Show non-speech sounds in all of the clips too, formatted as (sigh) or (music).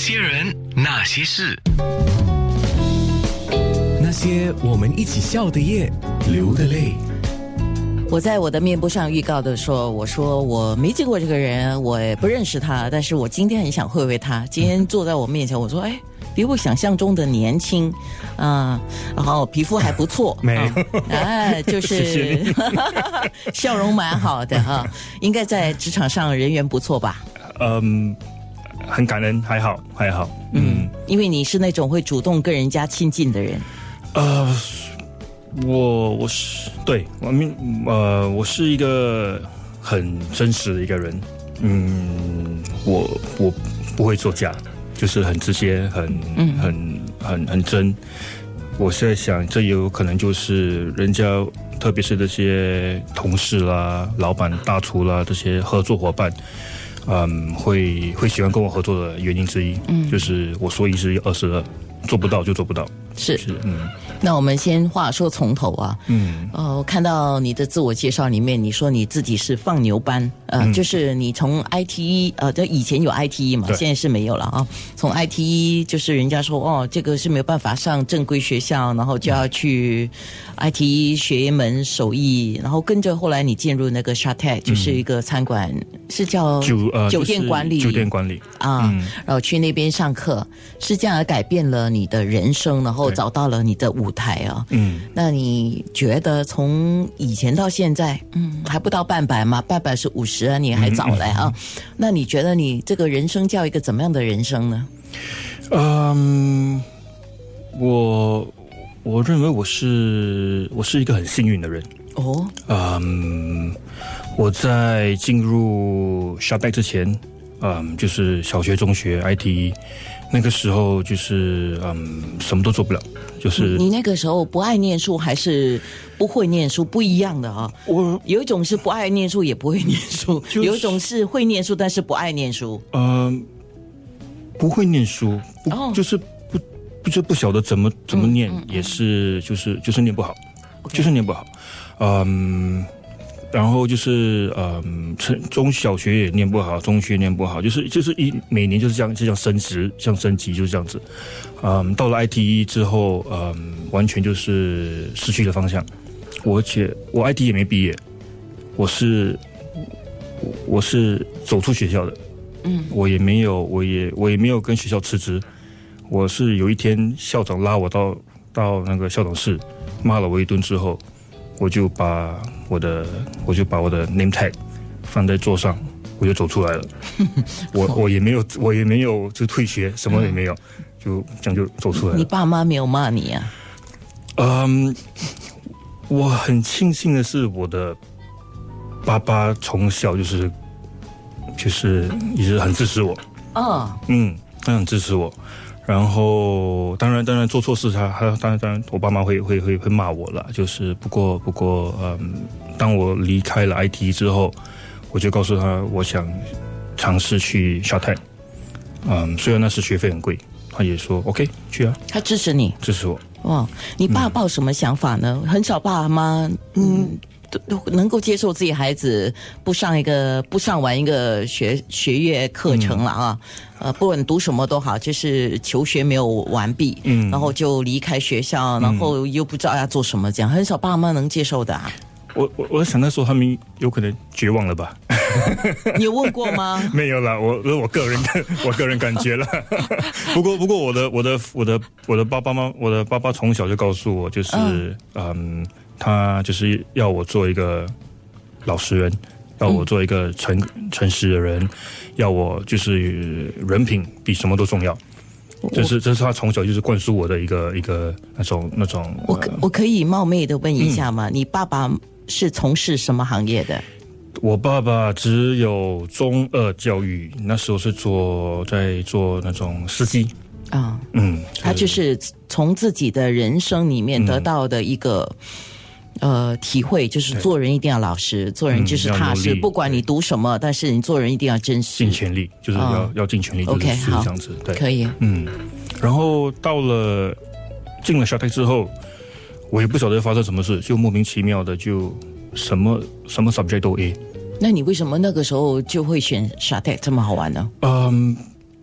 些人，那些事，那些我们一起笑的夜，流的泪。我在我的面部上预告的说，我说我没见过这个人，我也不认识他，但是我今天很想会会他。今天坐在我面前，我说，哎，比我想象中的年轻，啊，然后皮肤还不错，(laughs) 没有哎，就是 (laughs) (laughs) 笑容蛮好的哈，应该在职场上人缘不错吧？嗯，很感恩，还好，还好。嗯，因为你是那种会主动跟人家亲近的人，呃，我我是对我明呃，我是一个很真实的一个人。嗯，我我不会作假，就是很直接，很很很很真。我是在想，这有可能就是人家，特别是这些同事啦、老板、大厨啦这些合作伙伴，嗯，会会喜欢跟我合作的原因之一。嗯，就是我说一是二十二，做不到就做不到。是。是，嗯那我们先话说从头啊，嗯。呃，我看到你的自我介绍里面，你说你自己是放牛班，呃，嗯。就是你从 ITE，呃，就以前有 ITE 嘛，现在是没有了啊。从 ITE 就是人家说哦，这个是没有办法上正规学校，然后就要去 ITE 学一门手艺，然后跟着后来你进入那个 Shatec，就是一个餐馆，是叫酒呃酒店管理，酒店管理。啊，嗯。然后去那边上课，是这样而改变了你的人生，然后找到了你的舞台啊。嗯那你觉得从以前到现在，嗯，还不到半百嘛？半百是五十啊，你还早嘞啊。那你觉得你这个人生叫一个怎么样的人生呢？嗯，我我认为我是我是一个很幸运的人。哦，嗯，我在进入 s h a t 之前，嗯，就是小学、中学、IT，那个时候就是嗯，什么都做不了，就是你那个时候不爱念书还是不会念书，不一样的啊。我有一种是不爱念书也不会念书，就是有一种是会念书但是不爱念书。嗯不会念书，不、哦就是不不就不晓得怎么怎么念，也是就是就是念不好，就是念不好，嗯。然后就是，嗯，成中小学也念不好，中学念不好，就是就是一每年就是这样，就像升职，像升级就是这样子。嗯，到了 ITE 之后，嗯，完全就是失去了方向。我而且我 IT 也没毕业，我是我我是走出学校的，嗯，我也没有，我也我也没有跟学校辞职。我是有一天校长拉我到到那个校长室，骂了我一顿之后，我就把我的我就把我的 name tag 放在桌上，我就走出来了。(laughs) 我我也没有我也没有就退学，什么也没有，就这样就走出来你。爸妈没有骂你啊？嗯，我很庆幸的是，我的爸爸从小就是就是一直很支持我。哦，嗯，他很支持我。然后，当然，当然做错事他，他当然，当然，我爸妈会会会会骂我了。就是，不过，不过，嗯，当我离开了 IT 之后，我就告诉他，我想尝试去沙泰。嗯，虽然那时学费很贵，他也说 OK 去啊，他支持你。支持我。哇，你爸抱什么想法呢？很少爸妈，嗯，能够接受自己孩子不上一个不上完一个学学业课程了啊。呃，不管读什么都好，就是求学没有完毕，嗯然后就离开学校，然后又不知道要做什么，这样很少爸妈能接受的、啊。我我我想那时候他们有可能绝望了吧？(laughs) 你有问过吗？(laughs) 没有啦，我我个人感 (laughs) 我个人感觉了。不过不过我的我的我的我的爸爸妈我的爸爸从小就告诉我，就是嗯他就是要我做一个老实人，要我做一个诚诚实的人，要我就是人品比什么都重要。这是这是他从小就是灌输我的一个一个那种那种。我可呃我可以冒昧的问一下吗？你爸爸是从事什么行业的？我爸爸只有中二教育，那时候是做在做那种司机。啊、嗯，他就是从自己的人生里面得到的一个。呃，体会就是做人一定要老实，做人就是踏实，不管你读什么，但是你做人一定要真实尽。全力，就是要、哦要尽全力，OK，好这样子。对，可以，嗯。然后到了进了小台之后，我也不晓得发生什么事，就莫名其妙的就什么什么 subject 都 A。那你为什么那个时候就会选 t e 这么好玩呢？嗯，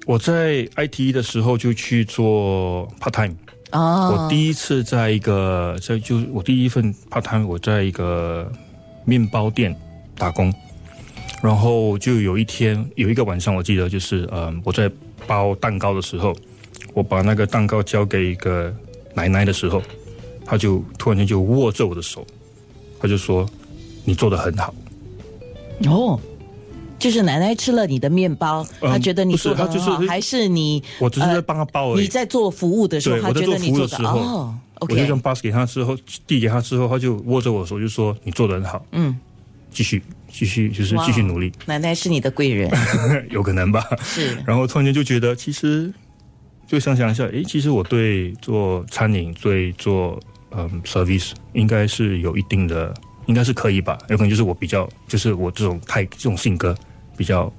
我在 IT 的时候就去做 part time。哦，我第一次在一个在就我第一份 part time，我在一个面包店打工，然后就有一天有一个晚上，我记得就是嗯，我在包蛋糕的时候，我把那个蛋糕交给一个奶奶的时候，她就突然间就握着我的手，她就说：“你做的很好。哦，就是奶奶吃了你的面包，嗯她觉得你做的很好，就是还是你”我只是在帮她包而已。你在做服务的时候，她觉得你做的服务的时候，哦我就将 pass 给她之后，递给她之后，她就握着我的手，就说：“你做的很好，嗯，继续继续，就是继续努力，奶奶是你的贵人，(laughs) 有可能吧。”是然后突然间就觉得，其实就想想一下，诶，其实我对做餐饮、对做嗯 service 应该是有一定的，应该是可以吧？有可能就是我比较，就是我这种太这种性格比较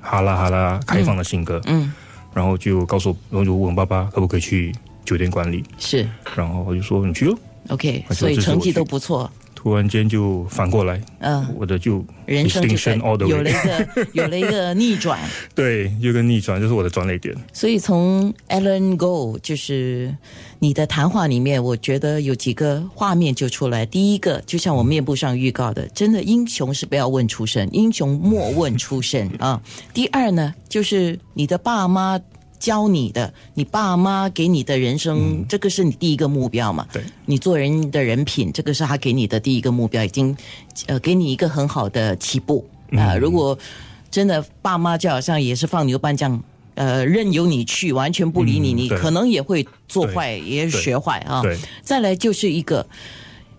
哈拉哈拉开放的性格，嗯，然后就告诉我，然后就问爸爸可不可以去酒店管理，是。然后我就说你去哦。OK，所以成绩都不错，突然间就反过来，嗯，我的就人生就有了一个 (laughs) 有了一个逆转。对，有个逆转，就是我的转捩点。所以从 Alan Go 就是你的谈话里面，我觉得有几个画面就出来。第一个，就像我面部上预告的，真的英雄是不要问出身，英雄莫问出身啊。第二呢，就是你的爸妈。教你的，你爸妈给你的人生，这个是你第一个目标嘛？对，你做人的人品，这个是他给你的第一个目标，已经呃给你一个很好的起步。啊、如果真的爸妈就好像也是放牛班这样，呃，任由你去，完全不理你，嗯你可能也会做坏，也学坏啊。对，再来就是一个。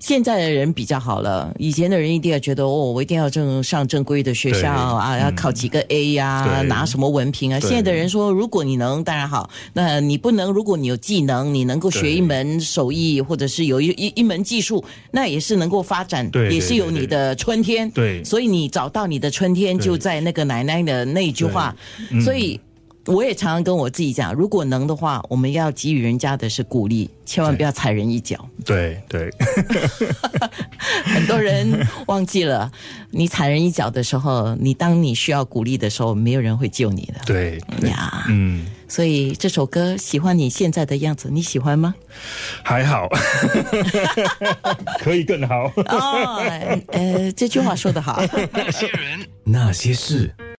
现在的人比较好了，以前的人一定要觉得哦，我一定要正上正规的学校啊，要考几个 A 呀、对。拿什么文凭啊。现在的人说，如果你能，当然好；那你不能，如果你有技能，你能够学一门手艺，或者是有一一一门技术，那也是能够发展，也是有你的春天。对。所以你找到你的春天，就在那个奶奶的那一句话。所以我也常常跟我自己讲，如果能的话，我们要给予人家的是鼓励，千万不要踩人一脚。对对，(laughs) 很多人忘记了，你踩人一脚的时候，你当你需要鼓励的时候，没有人会救你的。对对，呀，嗯，所以这首歌喜欢你现在的样子，你喜欢吗？还好，可以更好。(laughs) 哦，呃，这句话说得好。(laughs) 那些人，那些事。